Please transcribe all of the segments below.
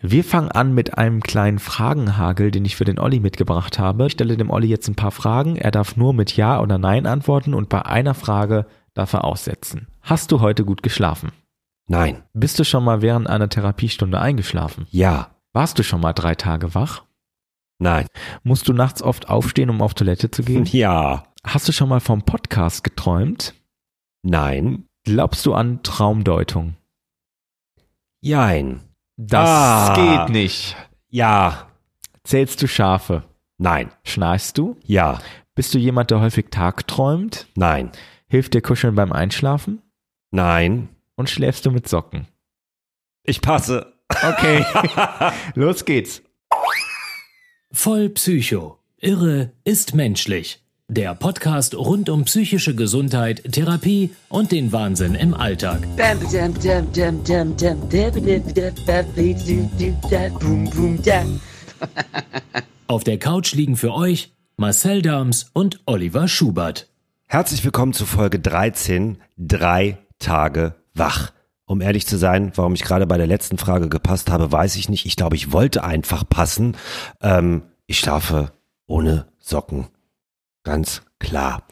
Wir fangen an mit einem kleinen Fragenhagel, den ich für den Olli mitgebracht habe. Ich stelle dem Olli jetzt ein paar Fragen. Er darf nur mit Ja oder Nein antworten und bei einer Frage darf er aussetzen. Hast du heute gut geschlafen? Nein. Bist du schon mal während einer Therapiestunde eingeschlafen? Ja. Warst du schon mal drei Tage wach? Nein. Musst du nachts oft aufstehen, um auf Toilette zu gehen? Ja. Hast du schon mal vom Podcast geträumt? Nein. Glaubst du an Traumdeutung? Jein. Das Ah. geht nicht. Ja. Zählst du Schafe? Nein. Schnarchst du? Ja. Bist du jemand, der häufig tagträumt? Nein. Hilft dir Kuscheln beim Einschlafen? Nein. Und schläfst du mit Socken? Ich passe. Okay, los geht's. Voll Psycho. Irre ist menschlich. Der Podcast rund um psychische Gesundheit, Therapie und den Wahnsinn im Alltag. Auf der Couch liegen für euch Marcel Dams und Oliver Schubert. Herzlich willkommen zu Folge 13, drei Tage wach. Um ehrlich zu sein, warum ich gerade bei der letzten Frage gepasst habe, weiß ich nicht. Ich glaube, ich wollte einfach passen. Ähm, ich schlafe ohne Socken Ganz klar.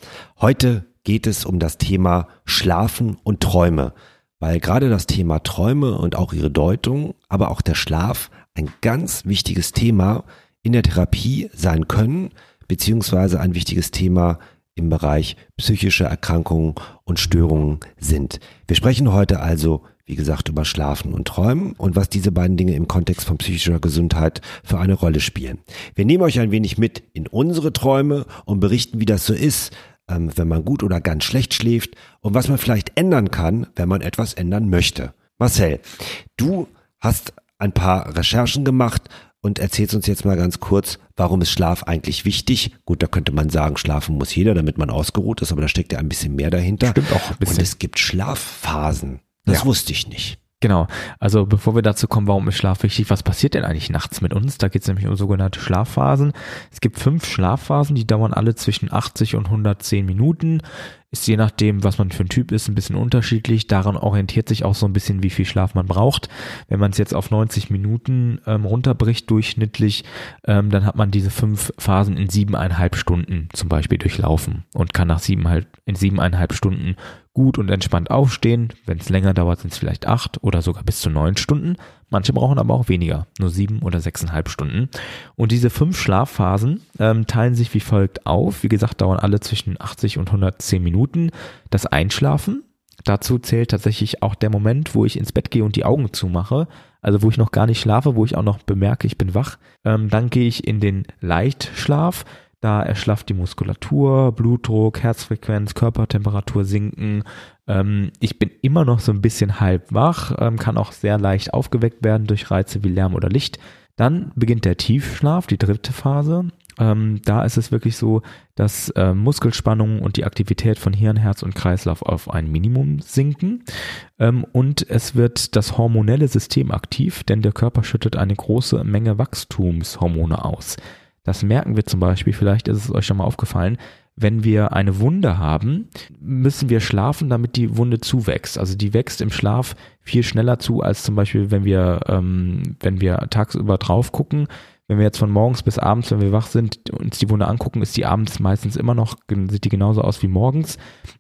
Heute geht es um das Thema Schlafen und Träume, weil gerade das Thema Träume und auch ihre Deutung, aber auch der Schlaf ein ganz wichtiges Thema in der Therapie sein können, beziehungsweise ein wichtiges Thema im Bereich psychische Erkrankungen und Störungen sind. Wir sprechen heute also, wie gesagt, über Schlafen und Träumen und was diese beiden Dinge im Kontext von psychischer Gesundheit für eine Rolle spielen. Wir nehmen euch ein wenig mit in unsere Träume und berichten, wie das so ist, ähm, wenn man gut oder ganz schlecht schläft und was man vielleicht ändern kann, wenn man etwas ändern möchte. Marcel, du hast ein paar Recherchen gemacht und erzählst uns jetzt mal ganz kurz, warum ist Schlaf eigentlich wichtig? Gut, da könnte man sagen, schlafen muss jeder, damit man ausgeruht ist, aber da steckt ja ein bisschen mehr dahinter. Stimmt auch ein bisschen. Und es gibt Schlafphasen. Das Ja. wusste ich nicht. Genau. Also bevor wir dazu kommen, warum ist Schlaf wichtig, was passiert denn eigentlich nachts mit uns? Da geht es nämlich um sogenannte Schlafphasen. Es gibt fünf Schlafphasen, die dauern alle zwischen 80 und 110 Minuten. Ist je nachdem, was man für ein Typ ist, ein bisschen unterschiedlich. Daran orientiert sich auch so ein bisschen, wie viel Schlaf man braucht. Wenn man es jetzt auf 90 Minuten ähm, runterbricht durchschnittlich, ähm, dann hat man diese fünf Phasen in siebeneinhalb Stunden zum Beispiel durchlaufen und kann nach siebeneinhalb, in siebeneinhalb Stunden gut und entspannt aufstehen. Wenn es länger dauert, sind es vielleicht acht oder sogar bis zu neun Stunden. Manche brauchen aber auch weniger, nur sieben oder sechseinhalb Stunden. Und diese fünf Schlafphasen ähm, teilen sich wie folgt auf. Wie gesagt, dauern alle zwischen 80 und 110 Minuten. Das Einschlafen, dazu zählt tatsächlich auch der Moment, wo ich ins Bett gehe und die Augen zumache. Also wo ich noch gar nicht schlafe, wo ich auch noch bemerke, ich bin wach. Ähm, dann gehe ich in den Leichtschlaf. Da erschlafft die Muskulatur, Blutdruck, Herzfrequenz, Körpertemperatur sinken. Ähm, ich bin immer noch so ein bisschen halb wach, ähm, kann auch sehr leicht aufgeweckt werden durch Reize wie Lärm oder Licht. Dann beginnt der Tiefschlaf, die dritte Phase. Ähm, da ist es wirklich so, dass äh, Muskelspannung und die Aktivität von Hirn, Herz und Kreislauf auf ein Minimum sinken. Ähm, und es wird das hormonelle System aktiv, denn der Körper schüttet eine große Menge Wachstumshormone aus. Das merken wir zum Beispiel, vielleicht ist es euch schon mal aufgefallen, wenn wir eine Wunde haben, müssen wir schlafen, damit die Wunde zuwächst. Also die wächst im Schlaf viel schneller zu, als zum Beispiel, wenn wir, ähm, wenn wir tagsüber drauf gucken. Wenn wir jetzt von morgens bis abends, wenn wir wach sind, uns die Wunde angucken, ist die abends meistens immer noch, sieht die genauso aus wie morgens.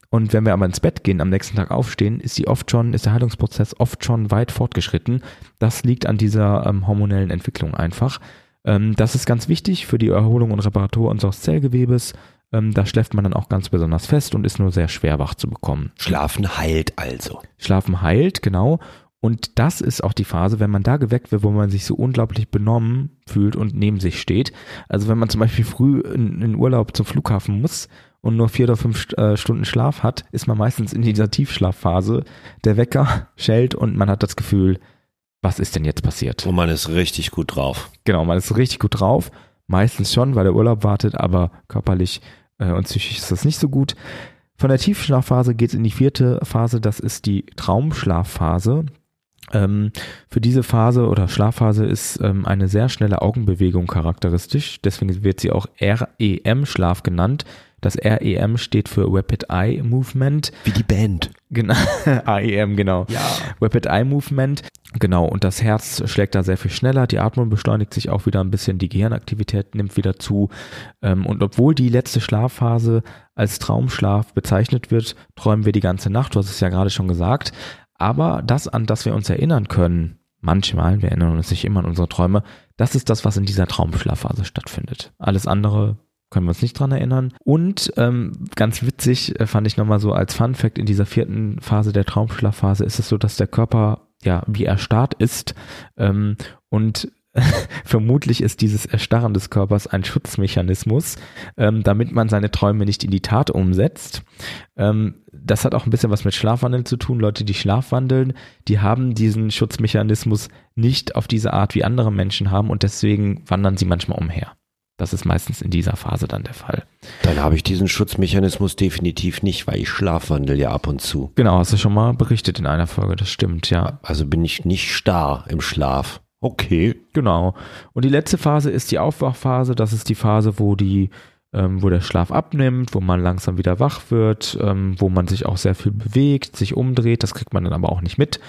Und wenn wir aber ins Bett gehen, am nächsten Tag aufstehen, ist die oft schon, ist der Heilungsprozess oft schon weit fortgeschritten. Das liegt an dieser ähm, hormonellen Entwicklung einfach. Ähm, das ist ganz wichtig für die Erholung und Reparatur unseres Zellgewebes. Ähm, da schläft man dann auch ganz besonders fest und ist nur sehr schwer wach zu bekommen. Schlafen heilt also. Schlafen heilt, genau. Und das ist auch die Phase, wenn man da geweckt wird, wo man sich so unglaublich benommen fühlt und neben sich steht. Also wenn man zum Beispiel früh in, in Urlaub zum Flughafen muss und nur vier oder fünf äh, Stunden Schlaf hat, ist man meistens in dieser Tiefschlafphase. Der Wecker schellt und man hat das Gefühl, was ist denn jetzt passiert? Und man ist richtig gut drauf. Genau, man ist richtig gut drauf. Meistens schon, weil der Urlaub wartet, aber körperlich äh, und psychisch ist das nicht so gut. Von der Tiefschlafphase geht es in die vierte Phase, das ist die Traumschlafphase. Ähm, für diese Phase oder Schlafphase ist ähm, eine sehr schnelle Augenbewegung charakteristisch. Deswegen wird sie auch REM-Schlaf genannt. Das REM steht für Rapid Eye Movement. Wie die Band. Genau, AEM, genau. Ja. Rapid Eye Movement. Genau, und das Herz schlägt da sehr viel schneller, die Atmung beschleunigt sich auch wieder ein bisschen, die Gehirnaktivität nimmt wieder zu. Ähm, und obwohl die letzte Schlafphase als Traumschlaf bezeichnet wird, träumen wir die ganze Nacht, du hast es ja gerade schon gesagt. Aber das, an das wir uns erinnern können, manchmal, wir erinnern uns nicht immer an unsere Träume, das ist das, was in dieser Traumschlafphase stattfindet. Alles andere können wir uns nicht dran erinnern. Und ähm, ganz witzig äh, fand ich nochmal so als Fun Fact in dieser vierten Phase der Traumschlafphase ist es so, dass der Körper ja wie erstarrt ist ähm, und vermutlich ist dieses Erstarren des Körpers ein Schutzmechanismus, ähm, damit man seine Träume nicht in die Tat umsetzt. Ähm, das hat auch ein bisschen was mit Schlafwandeln zu tun. Leute, die schlafwandeln, die haben diesen Schutzmechanismus nicht auf diese Art wie andere Menschen haben und deswegen wandern sie manchmal umher. Das ist meistens in dieser Phase dann der Fall. Dann habe ich diesen Schutzmechanismus definitiv nicht, weil ich schlafwandel ja ab und zu. Genau, hast du schon mal berichtet in einer Folge, das stimmt, ja. Also bin ich nicht starr im Schlaf. Okay. Genau. Und die letzte Phase ist die Aufwachphase. Das ist die Phase, wo die, ähm, wo der Schlaf abnimmt, wo man langsam wieder wach wird, ähm, wo man sich auch sehr viel bewegt, sich umdreht. Das kriegt man dann aber auch nicht mit.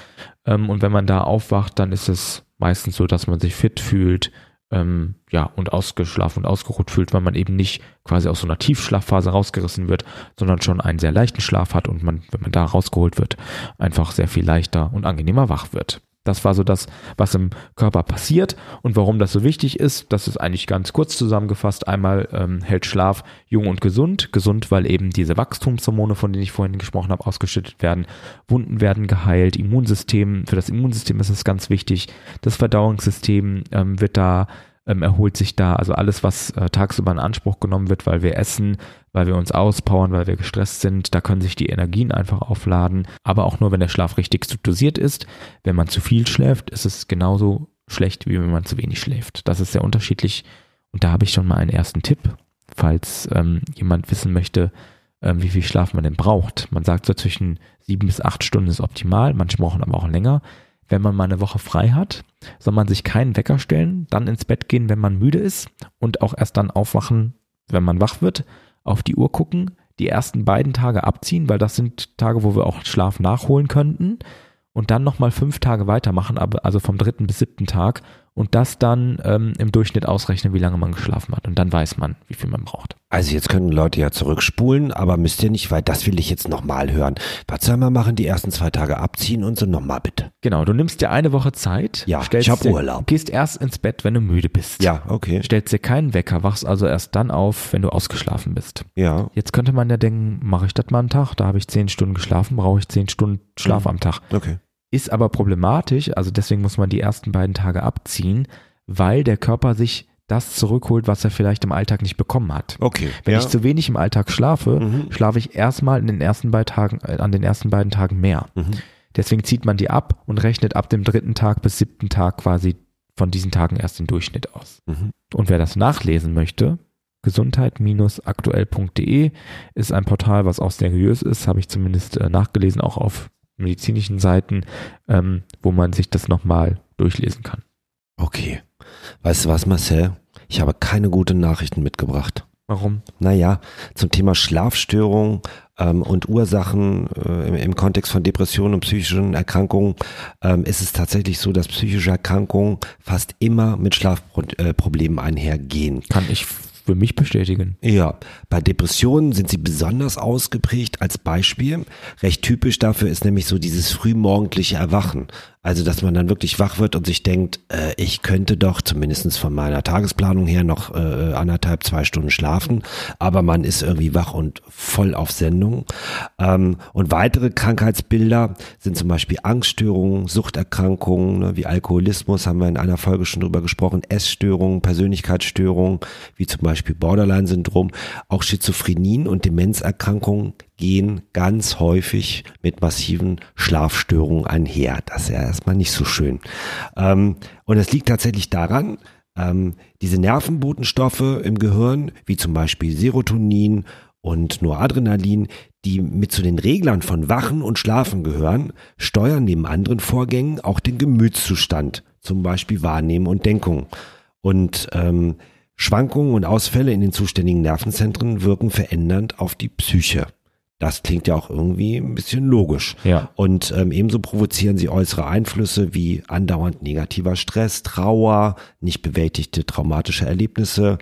Ähm, und wenn man da aufwacht, dann ist es meistens so, dass man sich fit fühlt, ähm, ja, und ausgeschlafen und ausgeruht fühlt, weil man eben nicht quasi aus so einer Tiefschlafphase rausgerissen wird, sondern schon einen sehr leichten Schlaf hat und man, wenn man da rausgeholt wird, einfach sehr viel leichter und angenehmer wach wird. Das war so das, was im Körper passiert und warum das so wichtig ist. Das ist eigentlich ganz kurz zusammengefasst. Einmal ähm, hält Schlaf jung und gesund. Gesund, weil eben diese Wachstumshormone, von denen ich vorhin gesprochen habe, ausgeschüttet werden. Wunden werden geheilt. Immunsystem, für das Immunsystem ist es ganz wichtig. Das Verdauungssystem ähm, wird da ähm, erholt sich da. Also alles, was äh, tagsüber in Anspruch genommen wird, weil wir essen, weil wir uns auspowern, weil wir gestresst sind, da können sich die Energien einfach aufladen. Aber auch nur, wenn der Schlaf richtig dosiert ist. Wenn man zu viel schläft, ist es genauso schlecht, wie wenn man zu wenig schläft. Das ist sehr unterschiedlich. Und da habe ich schon mal einen ersten Tipp, falls ähm, jemand wissen möchte, ähm, wie viel Schlaf man denn braucht. Man sagt so zwischen sieben bis acht Stunden ist optimal, manche brauchen aber auch länger wenn man mal eine Woche frei hat, soll man sich keinen Wecker stellen, dann ins Bett gehen, wenn man müde ist und auch erst dann aufwachen, wenn man wach wird, auf die Uhr gucken, die ersten beiden Tage abziehen, weil das sind Tage, wo wir auch Schlaf nachholen könnten und dann nochmal fünf Tage weitermachen, also vom dritten bis siebten Tag und das dann ähm, im Durchschnitt ausrechnen, wie lange man geschlafen hat. Und dann weiß man, wie viel man braucht. Also jetzt können Leute ja zurückspulen, aber müsst ihr nicht, weil das will ich jetzt nochmal hören. Was soll man machen? Die ersten zwei Tage abziehen und so nochmal bitte. Genau, du nimmst dir eine Woche Zeit. Ja, ich habe Urlaub. Gehst erst ins Bett, wenn du müde bist. Ja, okay. Stellst dir keinen Wecker, wachst also erst dann auf, wenn du ausgeschlafen bist. Ja. Jetzt könnte man ja denken, mache ich das mal einen Tag? Da habe ich zehn Stunden geschlafen, brauche ich zehn Stunden Schlaf Mhm. am Tag. Okay. Ist aber problematisch, also deswegen muss man die ersten beiden Tage abziehen, weil der Körper sich das zurückholt, was er vielleicht im Alltag nicht bekommen hat. Okay. Wenn ja. ich zu wenig im Alltag schlafe, Mhm. schlafe ich erstmal in den ersten beiden Tagen, äh, an den ersten beiden Tagen mehr. Mhm. Deswegen zieht man die ab und rechnet ab dem dritten Tag bis siebten Tag quasi von diesen Tagen erst den Durchschnitt aus. Mhm. Und wer das nachlesen möchte, gesundheit-aktuell.de ist ein Portal, was auch seriös ist, habe ich zumindest äh, nachgelesen, auch auf medizinischen Seiten, ähm, wo man sich das nochmal durchlesen kann. Okay. Weißt du was, Marcel? Ich habe keine guten Nachrichten mitgebracht. Warum? Naja, zum Thema Schlafstörung ähm, und Ursachen äh, im, im Kontext von Depressionen und psychischen Erkrankungen ähm, ist es tatsächlich so, dass psychische Erkrankungen fast immer mit Schlafproblemen einhergehen. Kann ich für mich bestätigen. Ja, bei Depressionen sind sie besonders ausgeprägt als Beispiel. Recht typisch dafür ist nämlich so dieses frühmorgendliche Erwachen. Also, dass man dann wirklich wach wird und sich denkt, äh, ich könnte doch zumindestens von meiner Tagesplanung her noch äh, anderthalb, zwei Stunden schlafen, aber man ist irgendwie wach und voll auf Sendung. Ähm, und weitere Krankheitsbilder sind zum Beispiel Angststörungen, Suchterkrankungen, ne, wie Alkoholismus, haben wir in einer Folge schon drüber gesprochen, Essstörungen, Persönlichkeitsstörungen, wie zum Beispiel Borderline-Syndrom, auch Schizophrenien und Demenzerkrankungen gehen ganz häufig mit massiven Schlafstörungen einher. Das ist ja erstmal nicht so schön. Ähm, und es liegt tatsächlich daran, ähm, diese Nervenbotenstoffe im Gehirn, wie zum Beispiel Serotonin und Noradrenalin, die mit zu den Reglern von Wachen und Schlafen gehören, steuern neben anderen Vorgängen auch den Gemütszustand, zum Beispiel Wahrnehmen und Denkung. Und ähm, Schwankungen und Ausfälle in den zuständigen Nervenzentren wirken verändernd auf die Psyche. Das klingt ja auch irgendwie ein bisschen logisch. Ja. Und ähm, ebenso provozieren sie äußere Einflüsse wie andauernd negativer Stress, Trauer, nicht bewältigte traumatische Erlebnisse,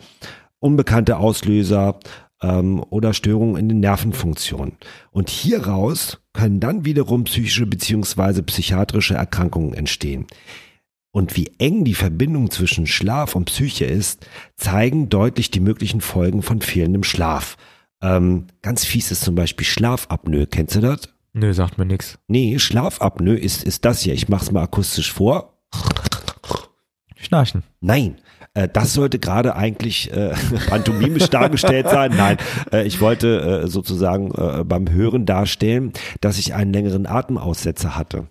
unbekannte Auslöser ähm, oder Störungen in den Nervenfunktionen. Und hieraus können dann wiederum psychische beziehungsweise psychiatrische Erkrankungen entstehen. Und wie eng die Verbindung zwischen Schlaf und Psyche ist, zeigen deutlich die möglichen Folgen von fehlendem Schlaf. Ähm, ganz fies ist zum Beispiel Schlafapnoe. Kennst du das? Nö, sagt mir nix. Nee, Schlafapnoe ist, ist das hier. Ich mach's mal akustisch vor. Schnarchen. Nein, äh, das sollte gerade eigentlich äh, pantomimisch dargestellt sein. Nein, äh, ich wollte äh, sozusagen äh, beim Hören darstellen, dass ich einen längeren Atemaussetzer hatte.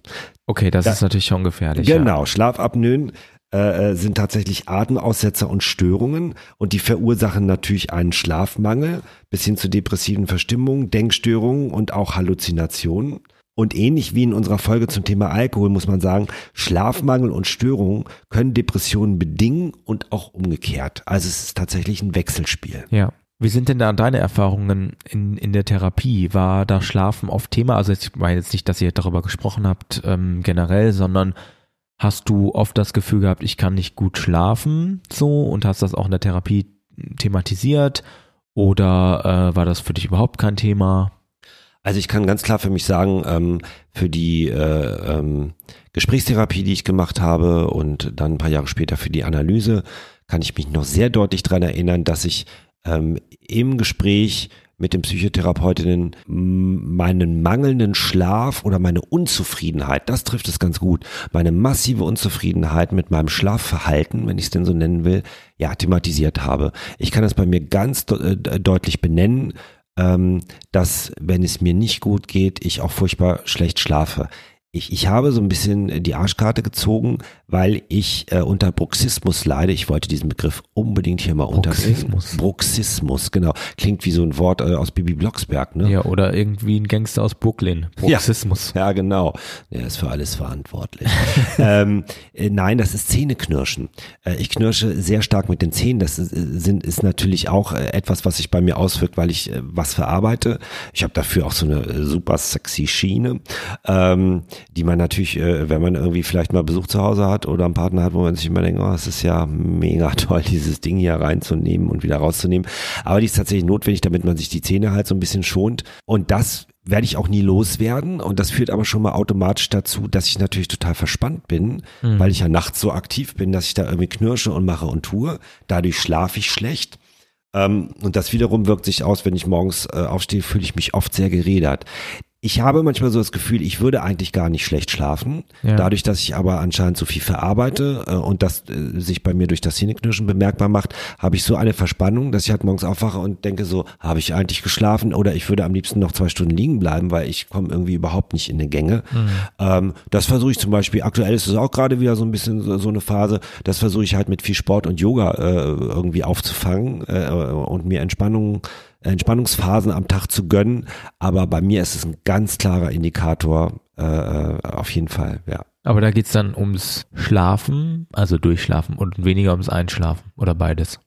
Okay, das Da- ist natürlich schon gefährlich. Ja. Genau, Schlafapnoen äh, äh, sind tatsächlich Atemaussetzer und Störungen und die verursachen natürlich einen Schlafmangel bis hin zu depressiven Verstimmungen, Denkstörungen und auch Halluzinationen. Und ähnlich wie in unserer Folge zum Thema Alkohol muss man sagen, Schlafmangel und Störungen können Depressionen bedingen und auch umgekehrt. Also es ist tatsächlich ein Wechselspiel. Ja. Wie sind denn da deine Erfahrungen in, in der Therapie? War da Schlafen oft Thema? Also ich meine jetzt nicht, dass ihr darüber gesprochen habt ähm, generell, sondern hast du oft das Gefühl gehabt, ich kann nicht gut schlafen so und hast das auch in der Therapie thematisiert? Oder äh, war das für dich überhaupt kein Thema? Also ich kann ganz klar für mich sagen, ähm, für die äh, ähm, Gesprächstherapie, die ich gemacht habe und dann ein paar Jahre später für die Analyse, kann ich mich noch sehr deutlich dran erinnern, dass ich ähm, im Gespräch mit den Psychotherapeutinnen meinen mangelnden Schlaf oder meine Unzufriedenheit, das trifft es ganz gut, meine massive Unzufriedenheit mit meinem Schlafverhalten, wenn ich es denn so nennen will, ja, thematisiert habe. Ich kann das bei mir ganz de äh, deutlich benennen, ähm, dass wenn es mir nicht gut geht, ich auch furchtbar schlecht schlafe. Ich, ich habe so ein bisschen die Arschkarte gezogen, weil ich äh, unter Bruxismus leide. Ich wollte diesen Begriff unbedingt hier mal unterbringen. Bruxismus. Bruxismus, genau. Klingt wie so ein Wort äh, aus Bibi Blocksberg, ne? Ja, oder irgendwie ein Gangster aus Brooklyn. Bruxismus. Ja, genau. Er ist für alles verantwortlich. ähm, äh, nein, das ist Zähneknirschen. Äh, ich knirsche sehr stark mit den Zähnen. Das ist, äh, sind, ist natürlich auch äh, etwas, was sich bei mir auswirkt, weil ich äh, was verarbeite. Ich habe dafür auch so eine äh, super sexy Schiene, ähm, die man natürlich, äh, wenn man irgendwie vielleicht mal Besuch zu Hause hat oder einen Partner hat, wo man sich immer denkt, oh, es ist ja mega toll, dieses Ding hier reinzunehmen und wieder rauszunehmen. Aber die ist tatsächlich notwendig, damit man sich die Zähne halt so ein bisschen schont. Und das werde ich auch nie loswerden. Und das führt aber schon mal automatisch dazu, dass ich natürlich total verspannt bin, weil ich ja nachts so aktiv bin, dass ich da irgendwie knirsche und mache und tue. Dadurch schlafe ich schlecht. Ähm, und das wiederum wirkt sich aus, wenn ich morgens äh, aufstehe, fühle ich mich oft sehr gerädert. Ich habe manchmal so das Gefühl, ich würde eigentlich gar nicht schlecht schlafen. Ja. Dadurch, dass ich aber anscheinend so viel verarbeite äh, und das äh, sich bei mir durch das Zähneknirschen bemerkbar macht, habe ich so eine Verspannung, dass ich halt morgens aufwache und denke so, habe ich eigentlich geschlafen oder ich würde am liebsten noch zwei Stunden liegen bleiben, weil ich komme irgendwie überhaupt nicht in die Gänge. Ähm, das versuche ich zum Beispiel, aktuell ist es auch gerade wieder so ein bisschen so, so eine Phase, das versuche ich halt mit viel Sport und Yoga äh, irgendwie aufzufangen äh, und mir Entspannung Entspannungsphasen am Tag zu gönnen, aber bei mir ist es ein ganz klarer Indikator, äh, äh, auf jeden Fall, ja. Aber da geht's dann ums Schlafen, also Durchschlafen und weniger ums Einschlafen oder beides.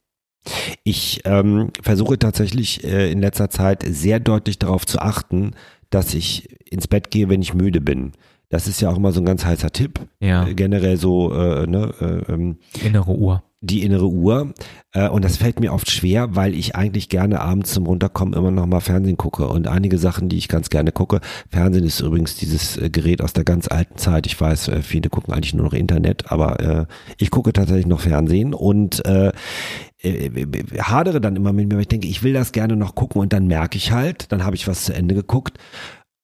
Ich ähm, versuche tatsächlich äh, in letzter Zeit sehr deutlich darauf zu achten, dass ich ins Bett gehe, wenn ich müde bin. Das ist ja auch immer so ein ganz heißer Tipp. Ja. Äh, generell so, äh, ne, äh, ähm, Innere Uhr. Die innere Uhr. Äh, und das fällt mir oft schwer, weil ich eigentlich gerne abends zum Runterkommen immer noch mal Fernsehen gucke. Und einige Sachen, die ich ganz gerne gucke. Fernsehen ist übrigens dieses äh, Gerät aus der ganz alten Zeit. Ich weiß, äh, viele gucken eigentlich nur noch Internet, aber äh, ich gucke tatsächlich noch Fernsehen und äh, äh, hadere dann immer mit mir, weil ich denke, ich will das gerne noch gucken und dann merke ich halt, dann habe ich was zu Ende geguckt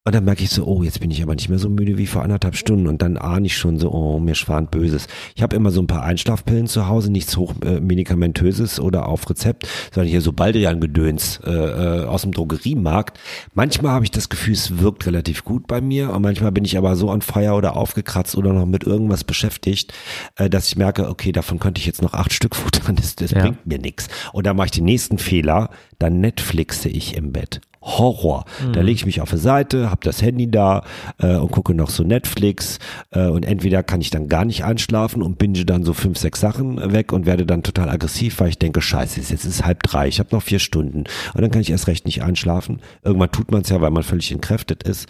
und dann merke ich so, oh, jetzt bin ich aber nicht mehr so müde wie vor anderthalb Stunden. Und dann ahne ich schon so, oh, mir schwant Böses. Ich habe immer so ein paar Einschlafpillen zu Hause, nichts hochmedikamentöses oder auf Rezept, sondern hier so Baldrian-Gedöns äh, äh, aus dem Drogeriemarkt. Manchmal habe ich das Gefühl, es wirkt relativ gut bei mir. Und manchmal bin ich aber so on fire oder aufgekratzt oder noch mit irgendwas beschäftigt, äh, dass ich merke, okay, davon könnte ich jetzt noch acht Stück futtern. Das, das Ja. bringt mir nichts. Und dann mache ich den nächsten Fehler, dann Netflixe ich im Bett. Horror. Da lege ich mich auf eine Seite, habe das Handy da äh, und gucke noch so Netflix äh, und entweder kann ich dann gar nicht einschlafen und binge dann so fünf, sechs Sachen weg und werde dann total aggressiv, weil ich denke, scheiße, jetzt ist es halb drei, ich habe noch vier Stunden und dann kann ich erst recht nicht einschlafen. Irgendwann tut man es ja, weil man völlig entkräftet ist.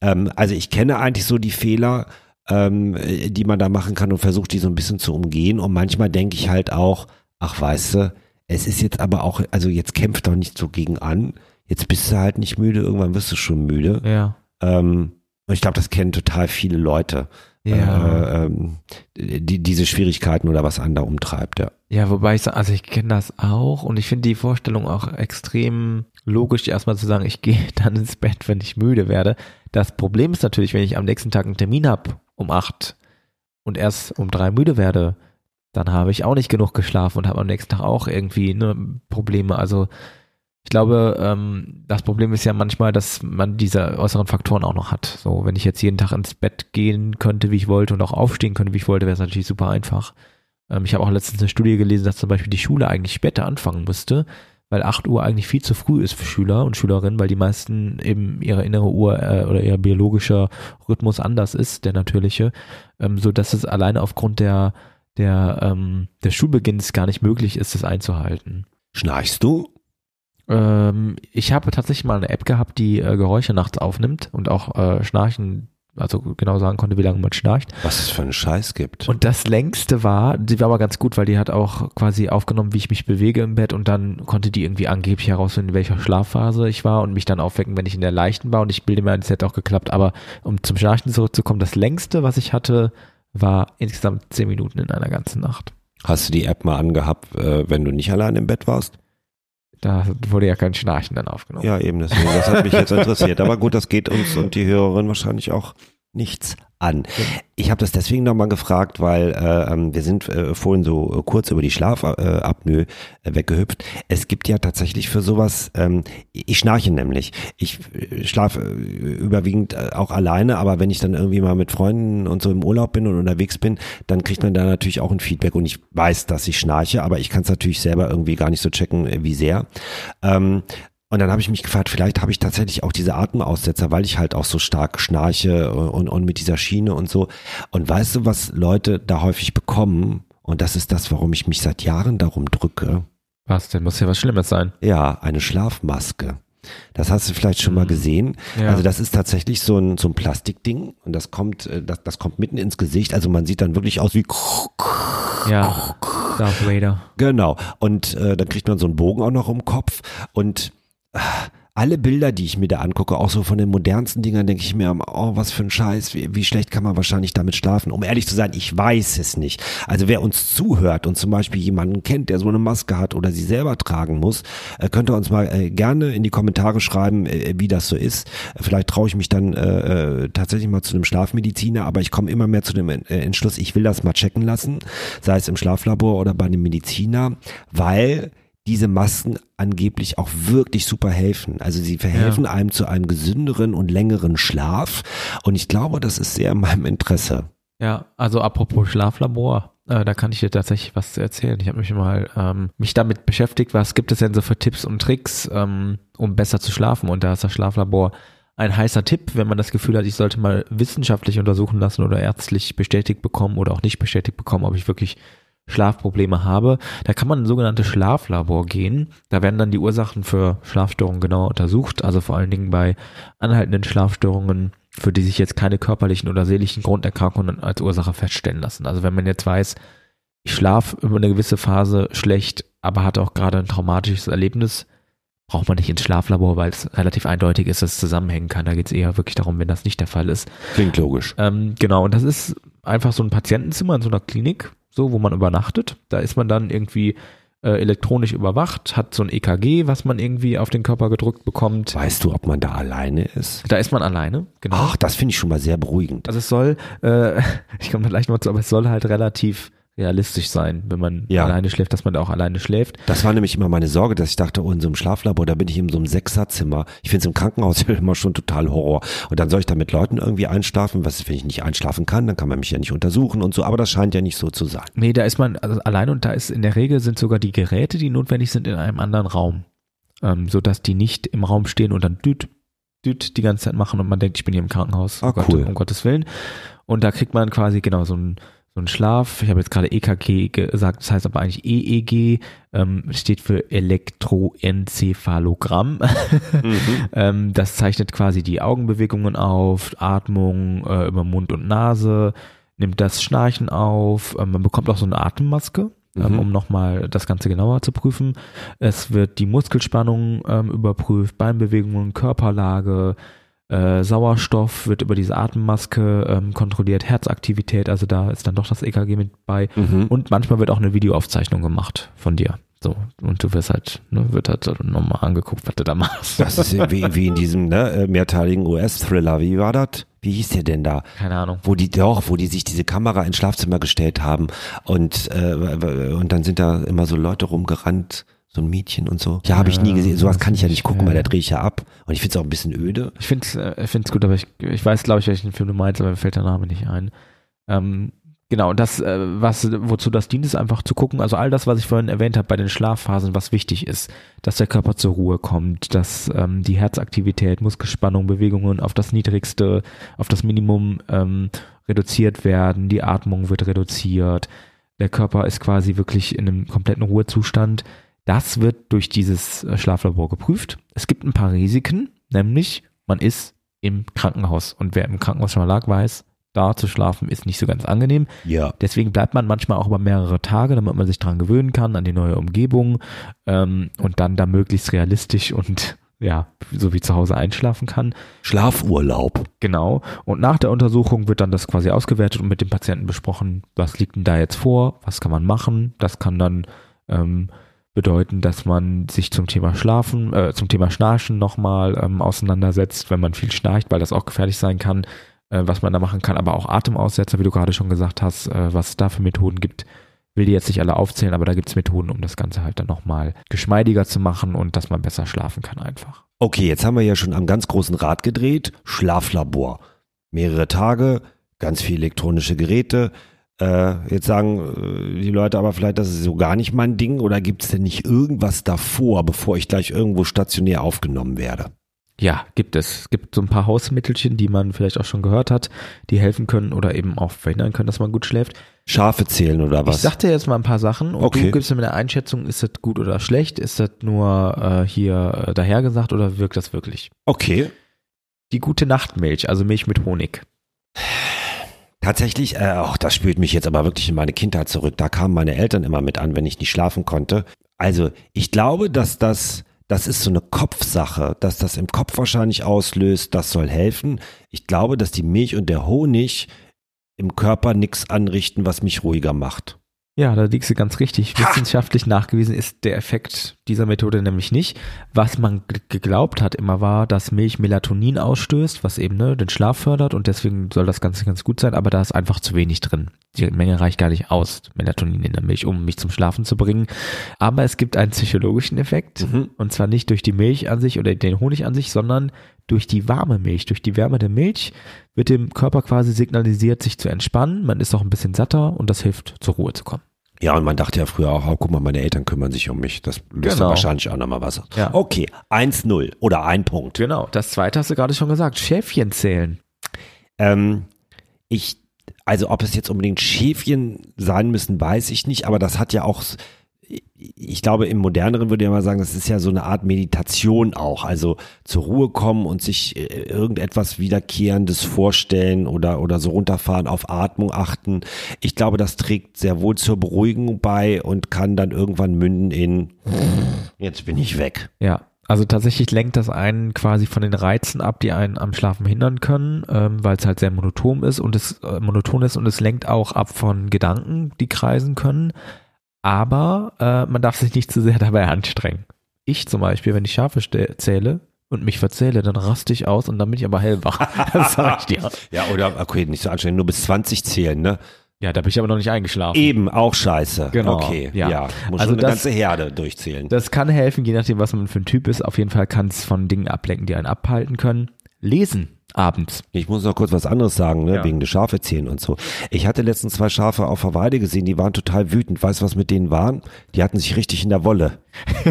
Ähm, also ich kenne eigentlich so die Fehler, ähm, die man da machen kann und versucht die so ein bisschen zu umgehen und manchmal denke ich halt auch, ach weißt du, es ist jetzt aber auch, also jetzt kämpft doch nicht so gegen an jetzt bist du halt nicht müde, irgendwann wirst du schon müde. Ja. Ähm, und ich glaube, das kennen total viele Leute. Ja. Äh, ähm, die, diese Schwierigkeiten oder was andere umtreibt, ja. Ja, wobei ich sag, also ich kenne das auch und ich finde die Vorstellung auch extrem logisch, erstmal zu sagen, ich gehe dann ins Bett, wenn ich müde werde. Das Problem ist natürlich, wenn ich am nächsten Tag einen Termin habe um acht und erst um drei müde werde, dann habe ich auch nicht genug geschlafen und habe am nächsten Tag auch irgendwie ne, Probleme. Also ich glaube, ähm, das Problem ist ja manchmal, dass man diese äußeren Faktoren auch noch hat. So, wenn ich jetzt jeden Tag ins Bett gehen könnte, wie ich wollte und auch aufstehen könnte, wie ich wollte, wäre es natürlich super einfach. Ähm, ich habe auch letztens eine Studie gelesen, dass zum Beispiel die Schule eigentlich später anfangen müsste, weil 8 Uhr eigentlich viel zu früh ist für Schüler und Schülerinnen, weil die meisten eben ihre innere Uhr äh, oder ihr biologischer Rhythmus anders ist, der natürliche, ähm, so dass es alleine aufgrund der der ähm, des Schulbeginns gar nicht möglich ist, das einzuhalten. Schnarchst du? Ähm, ich habe tatsächlich mal eine App gehabt, die äh, Geräusche nachts aufnimmt und auch äh, Schnarchen, also genau sagen konnte, wie lange man schnarcht. Was es für einen Scheiß gibt. Und das längste war, die war aber ganz gut, weil die hat auch quasi aufgenommen, wie ich mich bewege im Bett und dann konnte die irgendwie angeblich herausfinden, in welcher Schlafphase ich war und mich dann aufwecken, wenn ich in der leichten war und ich bilde mir ein, es hätte auch geklappt. Aber um zum Schnarchen zurückzukommen, das längste, was ich hatte, war insgesamt zehn Minuten in einer ganzen Nacht. Hast du die App mal angehabt, äh, wenn du nicht allein im Bett warst? Da wurde ja kein Schnarchen dann aufgenommen. Ja, eben deswegen. Das hat mich jetzt interessiert. Aber gut, das geht uns und die Hörerin wahrscheinlich auch nichts an. Ich habe das deswegen nochmal gefragt, weil äh, ähm, wir sind äh, vorhin so äh, kurz über die Schlafapnoe äh, weggehüpft. Es gibt ja tatsächlich für sowas, ähm, ich schnarche nämlich. Ich äh, schlafe äh, überwiegend auch alleine, aber wenn ich dann irgendwie mal mit Freunden und so im Urlaub bin und unterwegs bin, dann kriegt man da natürlich auch ein Feedback und ich weiß, dass ich schnarche, aber ich kann es natürlich selber irgendwie gar nicht so checken, wie sehr. Ähm, und dann habe ich mich gefragt, vielleicht habe ich tatsächlich auch diese Atemaussetzer, weil ich halt auch so stark schnarche und, und mit dieser Schiene und so. Und weißt du, was Leute da häufig bekommen? Und das ist das, warum ich mich seit Jahren darum drücke. Was denn? Muss ja was Schlimmes sein. Ja, eine Schlafmaske. Das hast du vielleicht schon mal Mhm. gesehen. Ja. Also das ist tatsächlich so ein, so ein Plastikding und das kommt, äh, das, das kommt mitten ins Gesicht. Also man sieht dann wirklich aus wie Ja, Darth Vader. Genau. Und äh, dann kriegt man so einen Bogen auch noch im Kopf. Und alle Bilder, die ich mir da angucke, auch so von den modernsten Dingern, denke ich mir, oh, was für ein Scheiß, wie, wie schlecht kann man wahrscheinlich damit schlafen. Um ehrlich zu sein, ich weiß es nicht. Also wer uns zuhört und zum Beispiel jemanden kennt, der so eine Maske hat oder sie selber tragen muss, äh, könnte uns mal äh, gerne in die Kommentare schreiben, äh, wie das so ist. Vielleicht traue ich mich dann äh, tatsächlich mal zu einem Schlafmediziner, aber ich komme immer mehr zu dem Entschluss, ich will das mal checken lassen, sei es im Schlaflabor oder bei einem Mediziner, weil diese Masken angeblich auch wirklich super helfen. Also sie verhelfen einem zu einem gesünderen und längeren Schlaf. Und ich glaube, das ist sehr in meinem Interesse. Ja, also apropos Schlaflabor, äh, da kann ich dir tatsächlich was zu erzählen. Ich habe mich mal ähm, mich damit beschäftigt, was gibt es denn so für Tipps und Tricks, ähm, um besser zu schlafen. Und da ist das Schlaflabor ein heißer Tipp, wenn man das Gefühl hat, ich sollte mal wissenschaftlich untersuchen lassen oder ärztlich bestätigt bekommen oder auch nicht bestätigt bekommen, ob ich wirklich Schlafprobleme habe. Da kann man in ein sogenanntes Schlaflabor gehen. Da werden dann die Ursachen für Schlafstörungen genauer untersucht, also vor allen Dingen bei anhaltenden Schlafstörungen, für die sich jetzt keine körperlichen oder seelischen Grunderkrankungen als Ursache feststellen lassen. Also wenn man jetzt weiß, ich schlafe über eine gewisse Phase schlecht, aber hatte auch gerade ein traumatisches Erlebnis, braucht man nicht ins Schlaflabor, weil es relativ eindeutig ist, dass es zusammenhängen kann. Da geht es eher wirklich darum, wenn das nicht der Fall ist. Klingt logisch. Ähm, genau, und das ist einfach so ein Patientenzimmer in so einer Klinik, so, wo man übernachtet. Da ist man dann irgendwie äh, elektronisch überwacht, hat so ein EKG, was man irgendwie auf den Körper gedrückt bekommt. Weißt du, ob man da alleine ist? Da ist man alleine, genau. Ach, das finde ich schon mal sehr beruhigend. Also es soll, äh, ich komme da gleich noch zu, aber es soll halt relativ realistisch sein, wenn man Ja. alleine schläft, dass man da auch alleine schläft. Das war nämlich immer meine Sorge, dass ich dachte, oh, in so einem Schlaflabor, da bin ich in so einem Sechserzimmer. Ich finde es im Krankenhaus immer schon total Horror. Und dann soll ich da mit Leuten irgendwie einschlafen. Was ist, wenn ich nicht einschlafen kann? Dann kann man mich ja nicht untersuchen und so. Aber das scheint ja nicht so zu sein. Nee, da ist man also alleine und da ist in der Regel sind sogar die Geräte, die notwendig sind, in einem anderen Raum. ähm, sodass die nicht im Raum stehen und dann düt, düt die ganze Zeit machen und man denkt, ich bin hier im Krankenhaus. Ah, oh Gott, cool. Um Gottes Willen. Und da kriegt man quasi genau so ein so ein Schlaf, ich habe jetzt gerade EKG gesagt, das heißt aber eigentlich EEG, ähm, steht für Elektroenzephalogramm. ähm, das zeichnet quasi die Augenbewegungen auf, Atmung äh, über Mund und Nase, nimmt das Schnarchen auf, ähm, man bekommt auch so eine Atemmaske, ähm, Mhm. um nochmal das Ganze genauer zu prüfen. Es wird die Muskelspannung ähm, überprüft, Beinbewegungen, Körperlage, äh, Sauerstoff wird über diese Atemmaske ähm, kontrolliert, Herzaktivität, also da ist dann doch das EKG mit bei. Mhm. Und manchmal wird auch eine Videoaufzeichnung gemacht von dir. So, und du wirst halt, ne, wird halt nochmal angeguckt, was du da machst. Das ist wie, wie in diesem ne, äh, mehrteiligen US-Thriller. Wie war das? Wie hieß der denn da? Keine Ahnung. Wo die doch, wo die sich diese Kamera ins Schlafzimmer gestellt haben und äh, und dann sind da immer so Leute rumgerannt, so ein Mädchen und so. Ja, habe ich nie gesehen. Sowas kann ich ja nicht ich, gucken, weil da drehe ich ja ab. Und ich finde es auch ein bisschen öde. Ich finde es äh, gut, aber ich, ich weiß, glaube ich, welchen Film du meinst, aber mir fällt der Name nicht ein. Ähm, genau, das, äh, was, wozu das dient, ist einfach zu gucken, also all das, was ich vorhin erwähnt habe bei den Schlafphasen, was wichtig ist, dass der Körper zur Ruhe kommt, dass ähm, die Herzaktivität, Muskelspannung, Bewegungen auf das Niedrigste, auf das Minimum ähm, reduziert werden, die Atmung wird reduziert, der Körper ist quasi wirklich in einem kompletten Ruhezustand. Das wird durch dieses äh, Schlaflabor geprüft. Es gibt ein paar Risiken, nämlich man ist im Krankenhaus und wer im Krankenhaus schon mal lag, weiß, da zu schlafen ist nicht so ganz angenehm. Ja. Deswegen bleibt man manchmal auch über mehrere Tage, damit man sich dran gewöhnen kann, an die neue Umgebung ähm, und dann da möglichst realistisch und ja, so wie zu Hause einschlafen kann. Schlafurlaub. Genau. Und nach der Untersuchung wird dann das quasi ausgewertet und mit dem Patienten besprochen, was liegt denn da jetzt vor, was kann man machen. Das kann dann ähm, bedeuten, dass man sich zum Thema Schlafen, äh, zum Thema Schnarchen nochmal ähm, auseinandersetzt, wenn man viel schnarcht, weil das auch gefährlich sein kann, äh, was man da machen kann, aber auch Atemaussetzer, wie du gerade schon gesagt hast, äh, was es da für Methoden gibt. Will die jetzt nicht alle aufzählen, aber da gibt es Methoden, um das Ganze halt dann nochmal geschmeidiger zu machen und dass man besser schlafen kann einfach. Okay, jetzt haben wir ja schon am ganz großen Rad gedreht. Schlaflabor. Mehrere Tage, ganz viel elektronische Geräte. Äh, jetzt sagen äh, die Leute aber vielleicht, das ist so gar nicht mein Ding. Oder gibt es denn nicht irgendwas davor, bevor ich gleich irgendwo stationär aufgenommen werde? Ja, gibt es. Es gibt so ein paar Hausmittelchen, die man vielleicht auch schon gehört hat, die helfen können oder eben auch verhindern können, dass man gut schläft. Schafe zählen oder was? Ich sag dir jetzt mal ein paar Sachen und Okay. du gibst mir eine Einschätzung, ist das gut oder schlecht? Ist das nur äh, hier äh, dahergesagt oder wirkt das wirklich? okay. Die gute Nachtmilch, also Milch mit Honig. Tatsächlich, äh, auch das spürt mich jetzt aber wirklich in meine Kindheit zurück. Da kamen meine Eltern immer mit an, wenn ich nicht schlafen konnte. Also ich glaube, dass das, das ist so eine Kopfsache, dass das im Kopf wahrscheinlich auslöst, das soll helfen. Ich glaube, dass die Milch und der Honig im Körper nichts anrichten, was mich ruhiger macht. Ja, da liegst du ganz richtig. Ha! Wissenschaftlich nachgewiesen ist der Effekt dieser Methode nämlich nicht. Was man geglaubt hat immer war, dass Milch Melatonin ausstößt, was eben ne, den Schlaf fördert und deswegen soll das Ganze ganz gut sein, aber da ist einfach zu wenig drin. Die Menge reicht gar nicht aus, Melatonin in der Milch, um mich zum Schlafen zu bringen. Aber es gibt einen psychologischen Effekt Mhm. und zwar nicht durch die Milch an sich oder den Honig an sich, sondern durch die warme Milch, durch die Wärme der Milch wird dem Körper quasi signalisiert, sich zu entspannen. Man ist auch ein bisschen satter und das hilft, zur Ruhe zu kommen. Ja, und man dachte ja früher auch, oh, guck mal, meine Eltern kümmern sich um mich. Das löst Genau. wahrscheinlich auch nochmal was. aus. Ja. Okay, 1-0 oder ein Punkt. Genau, das zweite hast du gerade schon gesagt, Schäfchen zählen. Ähm, ich, also ob es jetzt unbedingt Schäfchen sein müssen, weiß ich nicht, aber das hat ja auch, ich glaube, im moderneren würde ich mal sagen, das ist ja so eine Art Meditation auch. Also zur Ruhe kommen und sich äh, irgendetwas Wiederkehrendes vorstellen oder, oder so runterfahren, auf Atmung achten. Ich glaube, das trägt sehr wohl zur Beruhigung bei und kann dann irgendwann münden in, jetzt bin ich weg. Ja, also tatsächlich lenkt das einen quasi von den Reizen ab, die einen am Schlafen hindern können, ähm, weil es halt sehr monoton ist und es äh, monoton ist und es lenkt auch ab von Gedanken, die kreisen können. Aber äh, man darf sich nicht zu sehr dabei anstrengen. Ich zum Beispiel, wenn ich Schafe zähle und mich verzähle, dann raste ich aus und dann bin ich aber hellwach. das sag ich dir. Ja, oder, okay, nicht so anstrengend, nur bis 20 zählen, ne? Ja, da bin ich aber noch nicht eingeschlafen. Eben, auch scheiße. Genau, Okay, ja. ja. Muss Also eine das- ganze Herde durchzählen. Das kann helfen, je nachdem, was man für ein Typ ist. Auf jeden Fall kann es von Dingen ablenken, die einen abhalten können. Lesen. Abends. Ich muss noch kurz was anderes sagen, ne? Ja. wegen des Schaferzählen und so. Ich hatte letztens zwei Schafe auf der Weide gesehen, die waren total wütend. Weißt du, was mit denen waren? Die hatten sich richtig in der Wolle.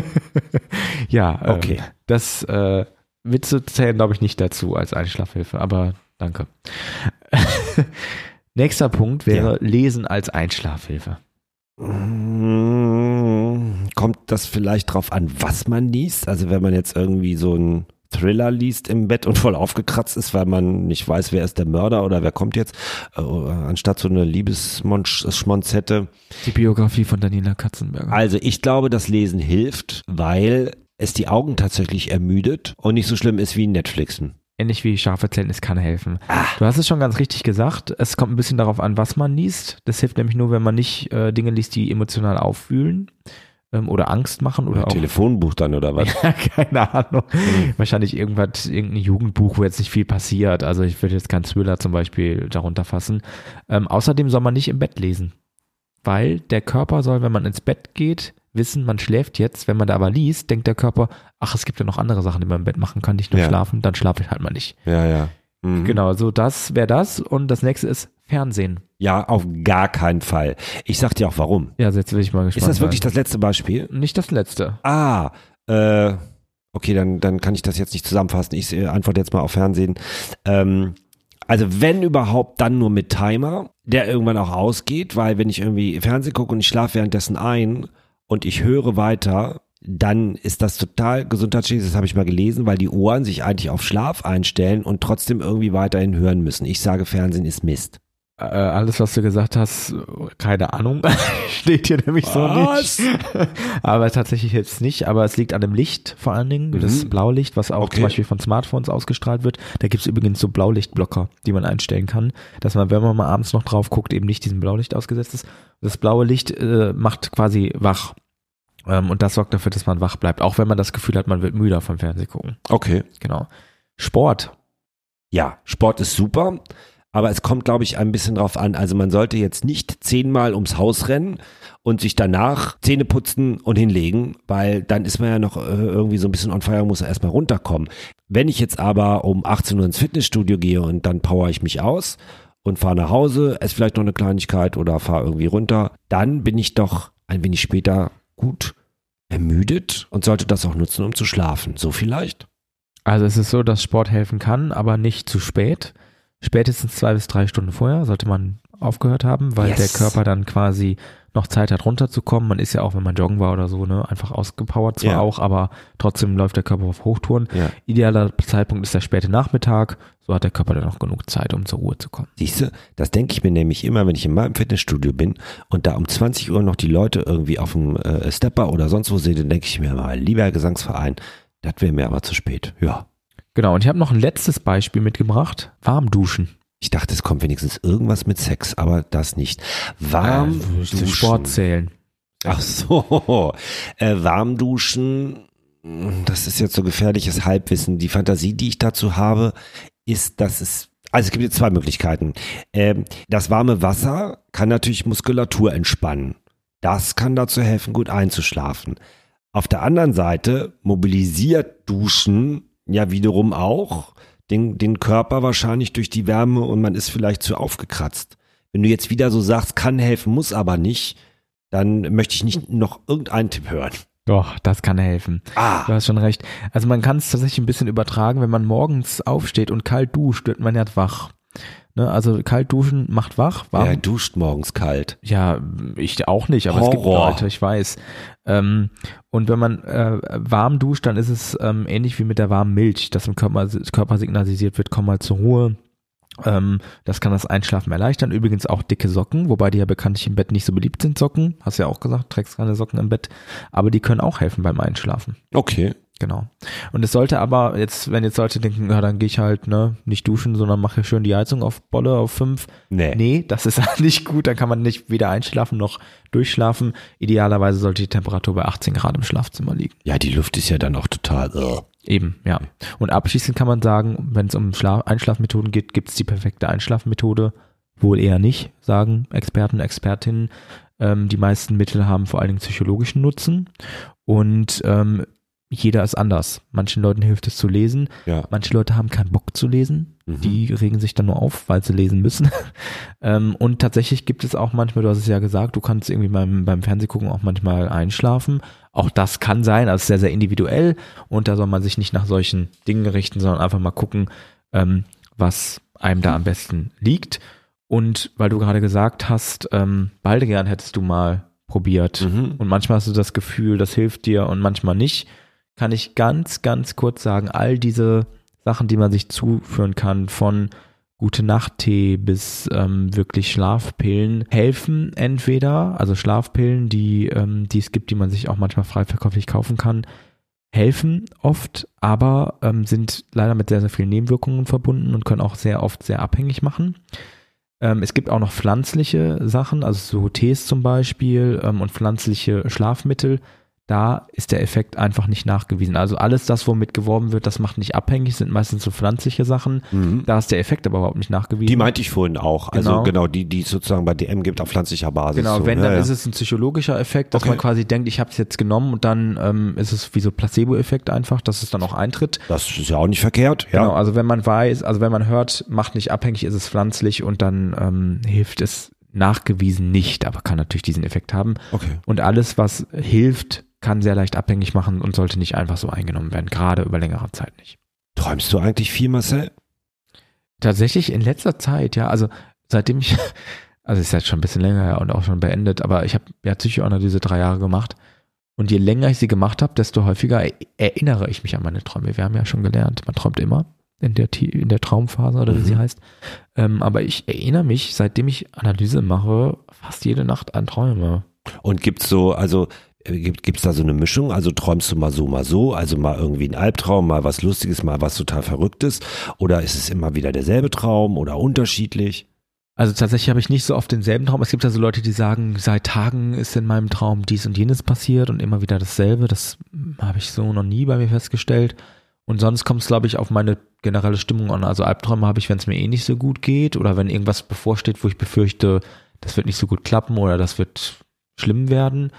Ja, ähm, Okay. das äh, Witze zählen, glaube ich, nicht dazu als Einschlafhilfe, aber danke. Nächster Punkt wäre Lesen als Einschlafhilfe. Mm, Kommt das vielleicht drauf an, was man liest? Also wenn man jetzt irgendwie so einen Thriller liest im Bett und voll aufgekratzt ist, weil man nicht weiß, wer ist der Mörder oder wer kommt jetzt, äh, anstatt so eine Liebesschmonzette. Die Biografie von Daniela Katzenberger. Also ich glaube, das Lesen hilft, weil es die Augen tatsächlich ermüdet und nicht so schlimm ist wie Netflixen. Ähnlich wie Schafe erzählen, es kann helfen. Du hast es schon ganz richtig gesagt. Es kommt ein bisschen darauf an, was man liest. Das hilft nämlich nur, wenn man nicht äh, Dinge liest, die emotional aufwühlen ähm, oder Angst machen oder Oder auch Telefonbuch dann oder was? Ja, keine Ahnung. Wahrscheinlich irgendwas, irgendein Jugendbuch, wo jetzt nicht viel passiert. Also ich würde jetzt keinen Thriller zum Beispiel darunter fassen. Ähm, außerdem soll man nicht im Bett lesen. Weil der Körper soll, wenn man ins Bett geht, wissen, man schläft jetzt. Wenn man da aber liest, denkt der Körper, ach, es gibt ja noch andere Sachen, die man im Bett machen kann, nicht nur Ja. schlafen, dann schlafe ich halt mal nicht. Ja, ja. Mhm. Genau, so das wäre das. Und das nächste ist Fernsehen. Ja, auf gar keinen Fall. Ich sag dir auch warum. Ja, jetzt will ich mal gespannt Ist das wirklich sein. das letzte Beispiel? Nicht das letzte. Ah, äh, okay, dann, dann kann ich das jetzt nicht zusammenfassen. Ich äh, antworte jetzt mal auf Fernsehen. Ähm, also wenn überhaupt, dann nur mit Timer, der irgendwann auch ausgeht, weil wenn ich irgendwie Fernsehen gucke und ich schlafe währenddessen ein und ich höre weiter, dann ist das total gesundheitsschädlich, das habe ich mal gelesen, weil die Ohren sich eigentlich auf Schlaf einstellen und trotzdem irgendwie weiterhin hören müssen. Ich sage, Fernsehen ist Mist. Äh, alles, was du gesagt hast, keine Ahnung. Steht hier nämlich so Was? nicht. aber tatsächlich jetzt nicht. Aber es liegt an dem Licht vor allen Dingen. Das Mhm. Blaulicht, was auch Okay. zum Beispiel von Smartphones ausgestrahlt wird. Da gibt es übrigens so Blaulichtblocker, die man einstellen kann, dass man, wenn man mal abends noch drauf guckt, eben nicht diesem Blaulicht ausgesetzt ist. Das blaue Licht äh, macht quasi wach. Ähm, und das sorgt dafür, dass man wach bleibt. Auch wenn man das Gefühl hat, man wird müder vom Fernsehen gucken. Okay. Genau. Sport. Ja, Sport ist super, aber es kommt, glaube ich, ein bisschen drauf an. Also man sollte jetzt nicht zehnmal ums Haus rennen und sich danach Zähne putzen und hinlegen, weil dann ist man ja noch äh, irgendwie so ein bisschen on fire, muss er erstmal runterkommen. Wenn ich jetzt aber um 18 Uhr ins Fitnessstudio gehe und dann power ich mich aus und fahre nach Hause, esse vielleicht noch eine Kleinigkeit oder fahre irgendwie runter, dann bin ich doch ein wenig später gut ermüdet und sollte das auch nutzen, um zu schlafen. So vielleicht? Also es ist so, dass Sport helfen kann, aber nicht zu spät. Spätestens zwei bis drei Stunden vorher sollte man aufgehört haben, weil Yes. der Körper dann quasi noch Zeit hat runterzukommen. Man ist ja auch, wenn man joggen war oder so, ne, einfach ausgepowert zwar Ja. auch, aber trotzdem läuft der Körper auf Hochtouren. Ja. Idealer Zeitpunkt ist der späte Nachmittag. So hat der Körper dann noch genug Zeit, um zur Ruhe zu kommen. Siehst du, das denke ich mir nämlich immer, wenn ich in meinem Fitnessstudio bin und da um 20 Uhr noch die Leute irgendwie auf dem äh, Stepper oder sonst wo sehe, dann denke ich mir mal, lieber Gesangsverein, das wäre mir aber zu spät. Ja. Genau, und ich habe noch ein letztes Beispiel mitgebracht. Warm duschen. Ich dachte, es kommt wenigstens irgendwas mit Sex, aber das nicht. Warm Äh, zu duschen. Sport zählen. Ach so, äh, warm duschen, das ist jetzt so gefährliches Halbwissen. Die Fantasie, die ich dazu habe, ist, dass es, also es gibt jetzt zwei Möglichkeiten. Ähm, das warme Wasser kann natürlich Muskulatur entspannen. Das kann dazu helfen, gut einzuschlafen. Auf der anderen Seite mobilisiert Duschen ja wiederum auch den, den Körper wahrscheinlich durch die Wärme und man ist vielleicht zu aufgekratzt. Wenn du jetzt wieder so sagst, kann helfen, muss aber nicht, dann möchte ich nicht noch irgendeinen Tipp hören. Doch, das kann helfen. Du Ah, hast schon recht. Also man kann es tatsächlich ein bisschen übertragen, wenn man morgens aufsteht und kalt duscht, wird man ja wach. Ne? Also kalt duschen macht wach. Warm, wer duscht morgens kalt? ja, ich auch nicht, aber es gibt Horror. Leute, ich weiß. Ähm, und wenn man äh, warm duscht, dann ist es ähm, ähnlich wie mit der warmen Milch, dass im Körper, Körper signalisiert wird, komm mal zur Ruhe. Ähm, das kann das Einschlafen erleichtern. Übrigens auch dicke Socken, wobei die ja bekanntlich im Bett nicht so beliebt sind, Socken. Hast ja auch gesagt, trägst keine Socken im Bett. Aber die können auch helfen beim Einschlafen. Okay. Genau. Und es sollte aber jetzt, wenn jetzt Leute denken, ja, dann gehe ich halt, ne, nicht duschen, sondern mache schön die Heizung auf Bolle auf fünf. Nee. Nee, das ist nicht gut, dann kann man nicht weder einschlafen noch durchschlafen. Idealerweise sollte die Temperatur bei 18 Grad im Schlafzimmer liegen. Ja, die Luft ist ja dann auch total. äh. Eben, ja. Und abschließend kann man sagen, wenn es um Schla Einschlafmethoden geht, gibt es die perfekte Einschlafmethode. Wohl eher nicht, sagen Experten, Expertinnen. Ähm, die meisten Mittel haben vor allen Dingen psychologischen Nutzen. Und ähm, jeder ist anders. Manchen Leuten hilft es zu lesen. Ja. Manche Leute haben keinen Bock zu lesen. Mhm. Die regen sich dann nur auf, weil sie lesen müssen. ähm, und tatsächlich gibt es auch manchmal, du hast es ja gesagt, du kannst irgendwie beim, beim Fernsehgucken auch manchmal einschlafen. Auch das kann sein, also sehr, sehr individuell. Und da soll man sich nicht nach solchen Dingen richten, sondern einfach mal gucken, ähm, was einem da am besten liegt. Und weil du gerade gesagt hast, ähm, Baldrian hättest du mal probiert. Mhm. Und manchmal hast du das Gefühl, das hilft dir und manchmal nicht. Kann ich ganz, ganz kurz sagen, all diese Sachen, die man sich zuführen kann, von gute Nacht-Tee bis ähm, wirklich Schlafpillen, helfen entweder, also Schlafpillen, die, ähm, die es gibt, die man sich auch manchmal frei verkäuflich kaufen kann, helfen oft, aber ähm, sind leider mit sehr, sehr vielen Nebenwirkungen verbunden und können auch sehr oft sehr abhängig machen. Ähm, es gibt auch noch pflanzliche Sachen, also so Tees zum Beispiel ähm, und pflanzliche Schlafmittel. Da ist der Effekt einfach nicht nachgewiesen. Also alles das, womit geworben wird, das macht nicht abhängig, sind meistens so pflanzliche Sachen. Mhm. Da ist der Effekt aber überhaupt nicht nachgewiesen. Die meinte ich vorhin auch. Also Genau. genau, die, die es sozusagen bei DM gibt auf pflanzlicher Basis. Genau, so. wenn, ja, dann ja. ist es ein psychologischer Effekt, dass Okay. man quasi denkt, ich habe es jetzt genommen und dann ähm, ist es wie so Placebo-Effekt einfach, dass es dann auch eintritt. Das ist ja auch nicht verkehrt. Ja. Genau, also wenn man weiß, also wenn man hört, macht nicht abhängig, ist es pflanzlich und dann ähm, hilft es nachgewiesen nicht, aber kann natürlich diesen Effekt haben. Okay. Und alles, was hilft, kann sehr leicht abhängig machen und sollte nicht einfach so eingenommen werden, gerade über längere Zeit nicht. Träumst du eigentlich viel, Marcel? Tatsächlich in letzter Zeit, ja, also seitdem ich, also ist jetzt schon ein bisschen länger her und auch schon beendet, aber ich habe ja Psychoanalyse drei Jahre gemacht und je länger ich sie gemacht habe, desto häufiger er- erinnere ich mich an meine Träume. Wir haben ja schon gelernt, man träumt immer in der, in der Traumphase oder wie Mhm. sie heißt. Ähm, aber ich erinnere mich, seitdem ich Analyse mache, fast jede Nacht an Träume. Und gibt's so, also gibt gibt's da so eine Mischung? Also träumst du mal so, mal so, also mal irgendwie ein Albtraum, mal was Lustiges, mal was total Verrücktes? Oder ist es immer wieder derselbe Traum oder unterschiedlich? Also tatsächlich habe ich nicht so oft denselben Traum. Es gibt ja so Leute, die sagen, seit Tagen ist in meinem Traum dies und jenes passiert und immer wieder dasselbe. Das habe ich so noch nie bei mir festgestellt. Und sonst kommt es, glaube ich, auf meine generelle Stimmung an. Also Albträume habe ich, wenn es mir eh nicht so gut geht oder wenn irgendwas bevorsteht, wo ich befürchte, das wird nicht so gut klappen oder das wird schlimm werden.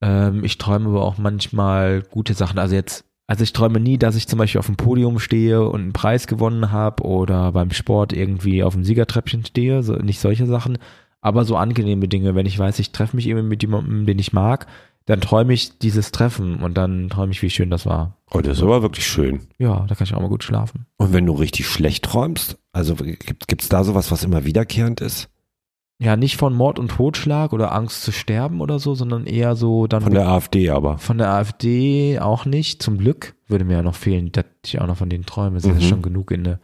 Ähm, ich träume aber auch manchmal gute Sachen. Also jetzt, also ich träume nie, dass ich zum Beispiel auf dem Podium stehe und einen Preis gewonnen habe oder beim Sport irgendwie auf dem Siegertreppchen stehe, so, nicht solche Sachen, aber so angenehme Dinge. Wenn ich weiß, ich treffe mich eben mit jemandem, den ich mag, dann träume ich dieses Treffen und dann träume ich, wie schön das war. Oh, das ist aber wirklich schön. Ja, da kann ich auch mal gut schlafen. Und wenn du richtig schlecht träumst, also gibt gibt's da sowas, was immer wiederkehrend ist? Ja, nicht von Mord und Totschlag oder Angst zu sterben oder so, sondern eher so dann Von der AfD aber. Von der AfD auch nicht, zum Glück. Würde mir ja noch fehlen, dass ich auch noch von denen träume. Das ist Mhm. ja schon genug in der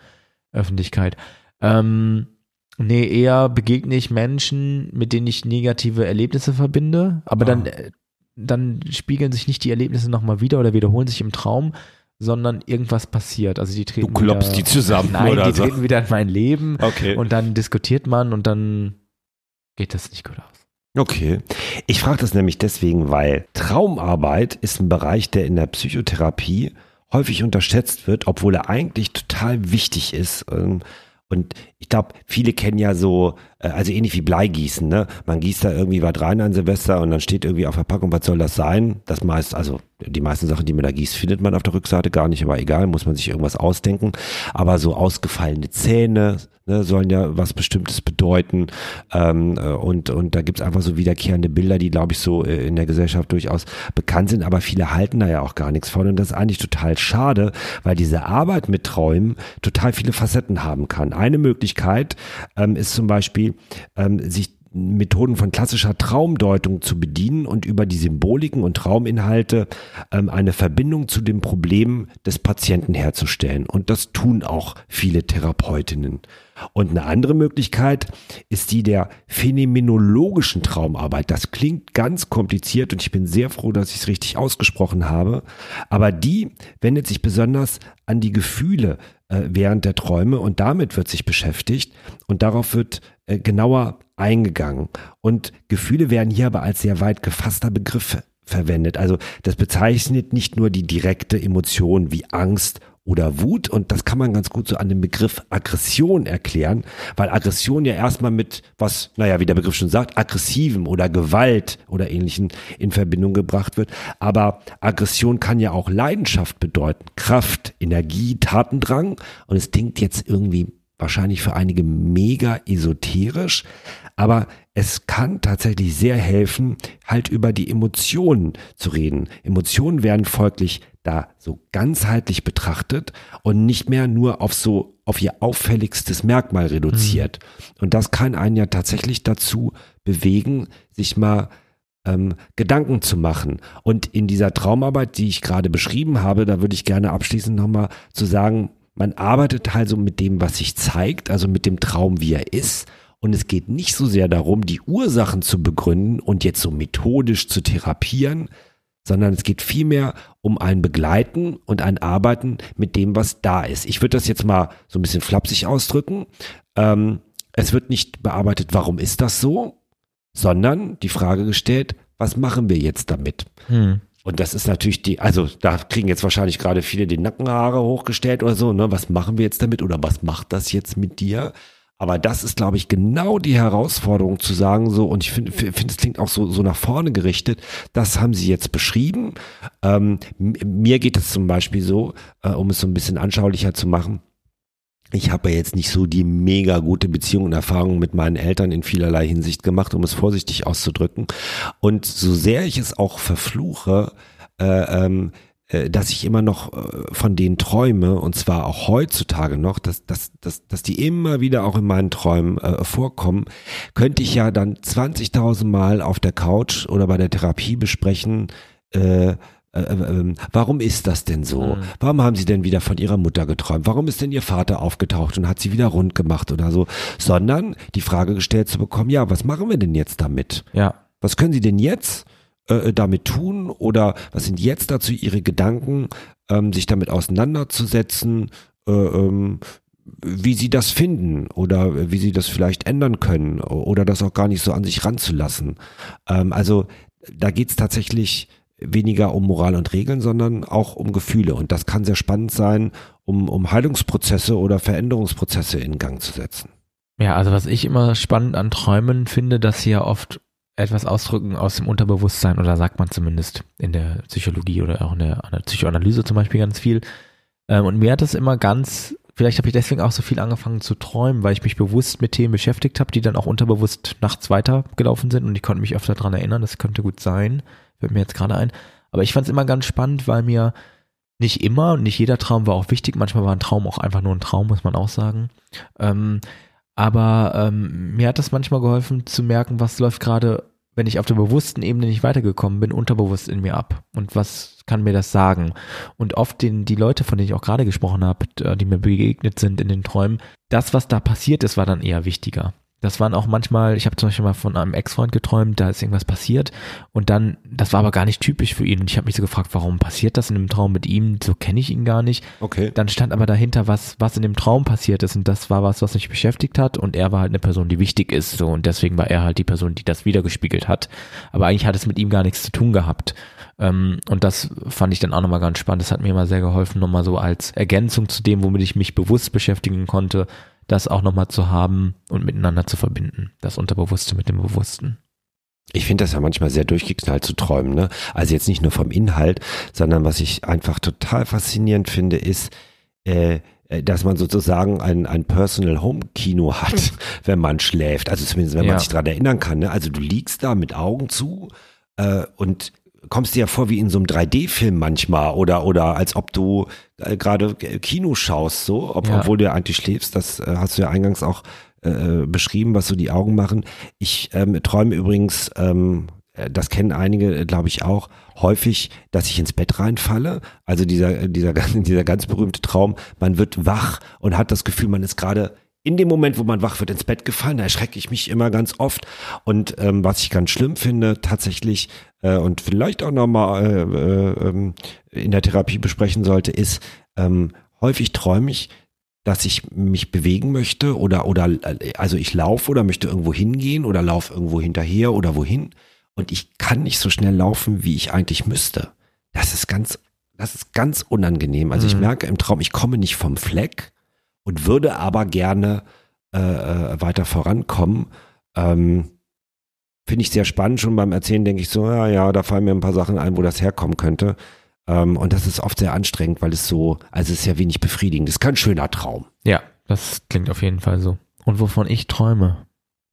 Öffentlichkeit. Ähm, nee, eher begegne ich Menschen, mit denen ich negative Erlebnisse verbinde, aber Ah. dann, äh, dann spiegeln sich nicht die Erlebnisse nochmal wieder oder wiederholen sich im Traum, sondern irgendwas passiert. Also die treten Du klopfst wieder, die zusammen Nein, oder die so. treten wieder in mein Leben Okay. und dann diskutiert man und dann geht das nicht gut aus. Okay. Ich frage das nämlich deswegen, weil Traumarbeit ist ein Bereich, der in der Psychotherapie häufig unterschätzt wird, obwohl er eigentlich total wichtig ist. Ähm, Und ich glaube, viele kennen ja so, also ähnlich wie Bleigießen, ne? Man gießt da irgendwie was rein an Silvester und dann steht irgendwie auf der Packung, was soll das sein? Das meist, also die meisten Sachen, die man da gießt, findet man auf der Rückseite gar nicht, aber egal, muss man sich irgendwas ausdenken. Aber so ausgefallene Zähne ne, sollen ja was Bestimmtes bedeuten. Ähm, äh, und, und da gibt's einfach so wiederkehrende Bilder, die, glaube ich, so äh, in der Gesellschaft durchaus bekannt sind, aber viele halten da ja auch gar nichts von. Und das ist eigentlich total schade, weil diese Arbeit mit Träumen total viele Facetten haben kann. Eine Möglichkeit ähm, ist zum Beispiel, ähm, sich Methoden von klassischer Traumdeutung zu bedienen und über die Symboliken und Trauminhalte ähm, eine Verbindung zu dem Problem des Patienten herzustellen. Und das tun auch viele Therapeutinnen. Und eine andere Möglichkeit ist die der phänomenologischen Traumarbeit. Das klingt ganz kompliziert und ich bin sehr froh, dass ich es richtig ausgesprochen habe. Aber die wendet sich besonders an die Gefühle äh, während der Träume und damit wird sich beschäftigt und darauf wird äh, genauer eingegangen. Und Gefühle werden hier aber als sehr weit gefasster Begriff verwendet. Also das bezeichnet nicht nur die direkte Emotion wie Angst oder Wut. Und das kann man ganz gut so an dem Begriff Aggression erklären, weil Aggression ja erstmal mit was, naja, wie der Begriff schon sagt, aggressivem oder Gewalt oder ähnlichen in Verbindung gebracht wird. Aber Aggression kann ja auch Leidenschaft bedeuten, Kraft, Energie, Tatendrang. Und es klingt jetzt irgendwie wahrscheinlich für einige mega esoterisch, aber es kann tatsächlich sehr helfen, halt über die Emotionen zu reden. Emotionen werden folglich da so ganzheitlich betrachtet und nicht mehr nur auf so, auf ihr auffälligstes Merkmal reduziert. Mhm. Und das kann einen ja tatsächlich dazu bewegen, sich mal ähm, Gedanken zu machen. Und in dieser Traumarbeit, die ich gerade beschrieben habe, da würde ich gerne abschließend nochmal zu sagen, man arbeitet also mit dem, was sich zeigt, also mit dem Traum, wie er ist. Und es geht nicht so sehr darum, die Ursachen zu begründen und jetzt so methodisch zu therapieren, sondern es geht vielmehr um ein Begleiten und ein Arbeiten mit dem, was da ist. Ich würde das jetzt mal so ein bisschen flapsig ausdrücken. Ähm, es wird nicht bearbeitet, warum ist das so, sondern die Frage gestellt, was machen wir jetzt damit? Hm. Und das ist natürlich die, also da kriegen jetzt wahrscheinlich gerade viele die Nackenhaare hochgestellt oder so, ne? Was machen wir jetzt damit oder was macht das jetzt mit dir? Aber das ist, glaube ich, genau die Herausforderung zu sagen, so, und ich finde, finde, es klingt auch so, so nach vorne gerichtet. Das haben Sie jetzt beschrieben. Ähm, mir geht es zum Beispiel so, äh, um es so ein bisschen anschaulicher zu machen ich habe ja jetzt nicht so die mega gute Beziehung und Erfahrung mit meinen Eltern in vielerlei Hinsicht gemacht, um es vorsichtig auszudrücken. Und so sehr ich es auch verfluche, äh, ähm, äh, dass ich immer noch äh, von denen träume, und zwar auch heutzutage noch, dass, dass, dass, dass die immer wieder auch in meinen Träumen äh, vorkommen, könnte ich ja dann 20.000 Mal auf der Couch oder bei der Therapie besprechen, äh, äh, äh, ähm, warum ist das denn so? Mhm. Warum haben sie denn wieder von ihrer Mutter geträumt? Warum ist denn ihr Vater aufgetaucht und hat sie wieder rund gemacht oder so? Sondern die Frage gestellt zu bekommen, ja, was machen wir denn jetzt damit? Ja. Was können sie denn jetzt äh, damit tun oder was sind jetzt dazu ihre Gedanken, ähm, sich damit auseinanderzusetzen, äh, ähm, wie sie das finden oder wie sie das vielleicht ändern können oder das auch gar nicht so an sich ranzulassen. Ähm, also da geht's tatsächlich weniger um Moral und Regeln, sondern auch um Gefühle. Und das kann sehr spannend sein, um, um Heilungsprozesse oder Veränderungsprozesse in Gang zu setzen. Ja, also was ich immer spannend an Träumen finde, dass sie ja oft etwas ausdrücken aus dem Unterbewusstsein oder sagt man zumindest in der Psychologie oder auch in der, in der Psychoanalyse zum Beispiel ganz viel. Ähm, und mir hat das immer ganz, vielleicht habe ich deswegen auch so viel angefangen zu träumen, weil ich mich bewusst mit Themen beschäftigt habe, die dann auch unterbewusst nachts weitergelaufen sind und ich konnte mich öfter daran erinnern, das könnte gut sein fällt mir jetzt gerade ein. Aber ich fand es immer ganz spannend, weil mir nicht immer, nicht jeder Traum war auch wichtig. Manchmal war ein Traum auch einfach nur ein Traum, muss man auch sagen. Ähm, aber ähm, mir hat das manchmal geholfen zu merken, was läuft gerade, wenn ich auf der bewussten Ebene nicht weitergekommen bin, unterbewusst in mir ab. Und was kann mir das sagen? Und oft den, die Leute, von denen ich auch gerade gesprochen habe, die mir begegnet sind in den Träumen, das, was da passiert ist, war dann eher wichtiger. Das waren auch manchmal, ich habe zum Beispiel mal von einem Ex-Freund geträumt, da ist irgendwas passiert und dann, das war aber gar nicht typisch für ihn und ich habe mich so gefragt, warum passiert das in dem Traum mit ihm? So kenne ich ihn gar nicht. Okay. Dann stand aber dahinter, was, was in dem Traum passiert ist und das war was, was mich beschäftigt hat und er war halt eine Person, die wichtig ist so und deswegen war er halt die Person, die das wiedergespiegelt hat. Aber eigentlich hat es mit ihm gar nichts zu tun gehabt. Ähm, und das fand ich dann auch nochmal ganz spannend. Das hat mir immer sehr geholfen, nochmal so als Ergänzung zu dem, womit ich mich bewusst beschäftigen konnte, das auch nochmal zu haben und miteinander zu verbinden. Das Unterbewusste mit dem Bewussten. Ich finde das ja manchmal sehr durchgeknallt zu träumen. Ne? Also jetzt nicht nur vom Inhalt, sondern was ich einfach total faszinierend finde, ist, äh, äh dass man sozusagen ein, ein Personal Home Kino hat, hm. wenn man schläft. Also zumindest, wenn ja. man sich daran erinnern kann. Ne? Also du liegst da mit Augen zu äh, und kommst dir ja vor wie in so einem 3D-Film manchmal oder oder als ob du äh, gerade Kino schaust, so, ob, ja. obwohl du ja eigentlich schläfst. Das äh, hast du ja eingangs auch äh, beschrieben, was so die Augen machen. Ich ähm, träume übrigens, ähm, äh, das kennen einige, glaube ich auch, häufig, dass ich ins Bett reinfalle. Also dieser dieser dieser ganz berühmte Traum, man wird wach und hat das Gefühl, man ist gerade in dem Moment, wo man wach wird, ins Bett gefallen. Da erschrecke ich mich immer ganz oft. Und ähm, was ich ganz schlimm finde, tatsächlich, äh, und vielleicht auch nochmal äh, äh, ähm, in der Therapie besprechen sollte, ist, ähm, häufig träume ich, dass ich mich bewegen möchte oder, oder, also ich laufe oder möchte irgendwo hingehen oder laufe irgendwo hinterher oder wohin. Und ich kann nicht so schnell laufen, wie ich eigentlich müsste. Das ist ganz das ist ganz unangenehm. Also ich Mhm. merke im Traum, ich komme nicht vom Fleck und würde aber gerne äh, äh, weiter vorankommen. Ähm, Finde ich sehr spannend. Schon beim Erzählen denke ich so, ja, ja, da fallen mir ein paar Sachen ein, wo das herkommen könnte. Ähm, und das ist oft sehr anstrengend, weil es so, also es ist ja wenig befriedigend. Das ist kein schöner Traum. Ja, das klingt auf jeden Fall so. Und wovon ich träume,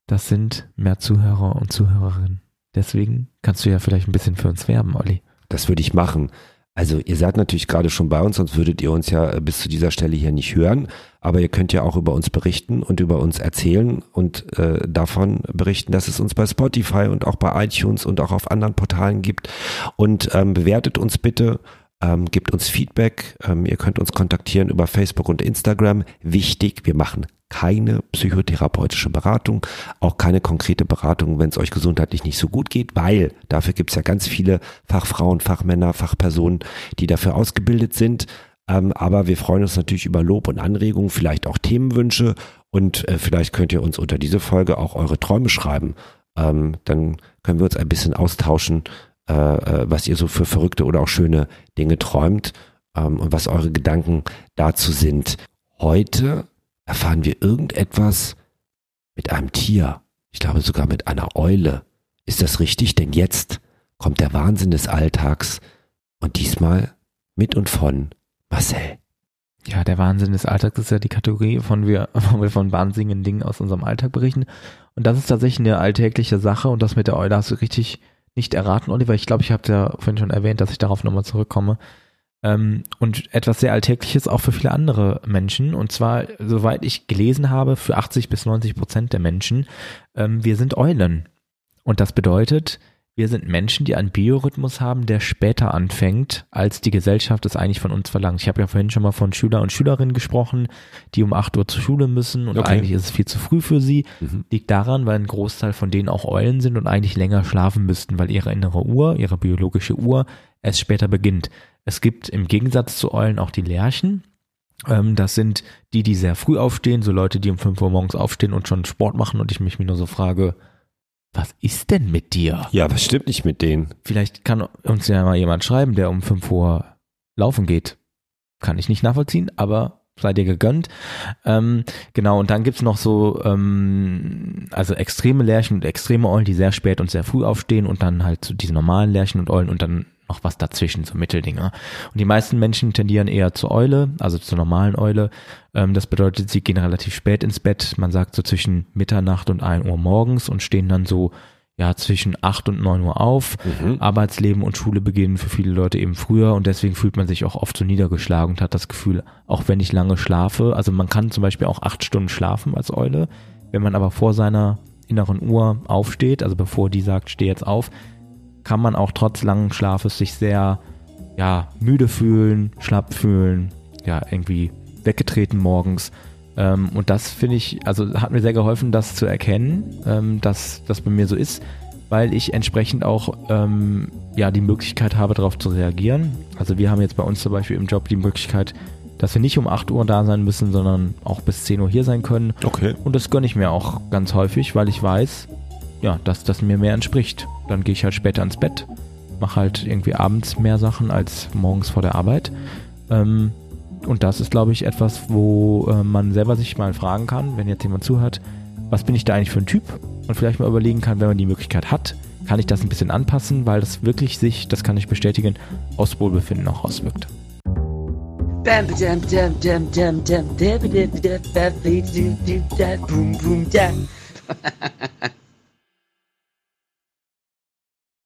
das sind mehr Zuhörer und Zuhörerinnen. Deswegen kannst du ja vielleicht ein bisschen für uns werben, Olli. Das würde ich machen. Also ihr seid natürlich gerade schon bei uns, sonst würdet ihr uns ja äh, bis zu dieser Stelle hier nicht hören. Aber ihr könnt ja auch über uns berichten und über uns erzählen und äh, davon berichten, dass es uns bei Spotify und auch bei iTunes und auch auf anderen Portalen gibt. Und ähm, bewertet uns bitte, ähm, gebt uns Feedback. Ähm, ihr könnt uns kontaktieren über Facebook und Instagram. Wichtig, wir machen keine psychotherapeutische Beratung, auch keine konkrete Beratung, wenn es euch gesundheitlich nicht so gut geht, weil dafür gibt es ja ganz viele Fachfrauen, Fachmänner, Fachpersonen, die dafür ausgebildet sind. Ähm, aber wir freuen uns natürlich über Lob und Anregungen, vielleicht auch Themenwünsche und äh, vielleicht könnt ihr uns unter diese Folge auch eure Träume schreiben. Ähm, dann können wir uns ein bisschen austauschen, äh, äh, was ihr so für verrückte oder auch schöne Dinge träumt ähm, und was eure Gedanken dazu sind. Heute erfahren wir irgendetwas mit einem Tier. Ich glaube sogar mit einer Eule. Ist das richtig? Denn jetzt kommt der Wahnsinn des Alltags und diesmal mit und von Marcel. Ja, der Wahnsinn des Alltags ist ja die Kategorie, von wir, wo wir von wahnsinnigen Dingen aus unserem Alltag berichten. Und das ist tatsächlich eine alltägliche Sache und das mit der Eule hast du richtig nicht erraten, Oliver. Ich glaube, ich habe ja vorhin schon erwähnt, dass ich darauf nochmal zurückkomme. Ähm, und etwas sehr Alltägliches auch für viele andere Menschen. Und zwar, soweit ich gelesen habe, für 80 bis 90 Prozent der Menschen, ähm, wir sind Eulen. Und das bedeutet, wir sind Menschen, die einen Biorhythmus haben, der später anfängt, als die Gesellschaft es eigentlich von uns verlangt. Ich habe ja vorhin schon mal von Schüler und Schülerinnen gesprochen, die um 8 Uhr zur Schule müssen und Okay. eigentlich ist es viel zu früh für sie. Mhm. Liegt daran, weil ein Großteil von denen auch Eulen sind und eigentlich länger schlafen müssten, weil ihre innere Uhr, ihre biologische Uhr erst später beginnt. Es gibt im Gegensatz zu Eulen auch die Lerchen. Ähm, das sind die, die sehr früh aufstehen, so Leute, die um 5 Uhr morgens aufstehen und schon Sport machen und ich mich mir nur so frage, was ist denn mit dir? Ja, was stimmt nicht mit denen? Vielleicht kann uns ja mal jemand schreiben, der um 5 Uhr laufen geht. Kann ich nicht nachvollziehen, aber sei dir gegönnt. Ähm, genau, und dann gibt's noch so, ähm, also extreme Lerchen und extreme Eulen, die sehr spät und sehr früh aufstehen und dann halt so diese normalen Lerchen und Eulen und dann noch was dazwischen, so Mitteldinger. Und die meisten Menschen tendieren eher zur Eule, also zur normalen Eule. Ähm, das bedeutet, sie gehen relativ spät ins Bett. Man sagt so zwischen Mitternacht und 1 Uhr morgens und stehen dann so ja, zwischen 8 und 9 Uhr auf. Mhm. Arbeitsleben und Schule beginnen für viele Leute eben früher und deswegen fühlt man sich auch oft so niedergeschlagen und hat das Gefühl, auch wenn ich lange schlafe, also man kann zum Beispiel auch acht Stunden schlafen als Eule, wenn man aber vor seiner inneren Uhr aufsteht, also bevor die sagt, steh jetzt auf, kann man auch trotz langen Schlafes sich sehr, ja, müde fühlen, schlapp fühlen, ja, irgendwie weggetreten morgens. Ähm, und das finde ich, also hat mir sehr geholfen, das zu erkennen, ähm, dass das bei mir so ist, weil ich entsprechend auch ähm, ja die Möglichkeit habe, darauf zu reagieren. Also wir haben jetzt bei uns zum Beispiel im Job die Möglichkeit, dass wir nicht um 8 Uhr da sein müssen, sondern auch bis 10 Uhr hier sein können. Okay. Und das gönne ich mir auch ganz häufig, weil ich weiß, ja, dass das mir mehr entspricht. Dann gehe ich halt später ins Bett, mache halt irgendwie abends mehr Sachen als morgens vor der Arbeit. Ähm, und das ist, glaube ich, etwas, wo äh, man selber sich mal fragen kann, wenn jetzt jemand zuhört, was bin ich da eigentlich für ein Typ? Und vielleicht mal überlegen kann, wenn man die Möglichkeit hat, kann ich das ein bisschen anpassen, weil das wirklich sich, das kann ich bestätigen, aus Wohlbefinden auch auswirkt.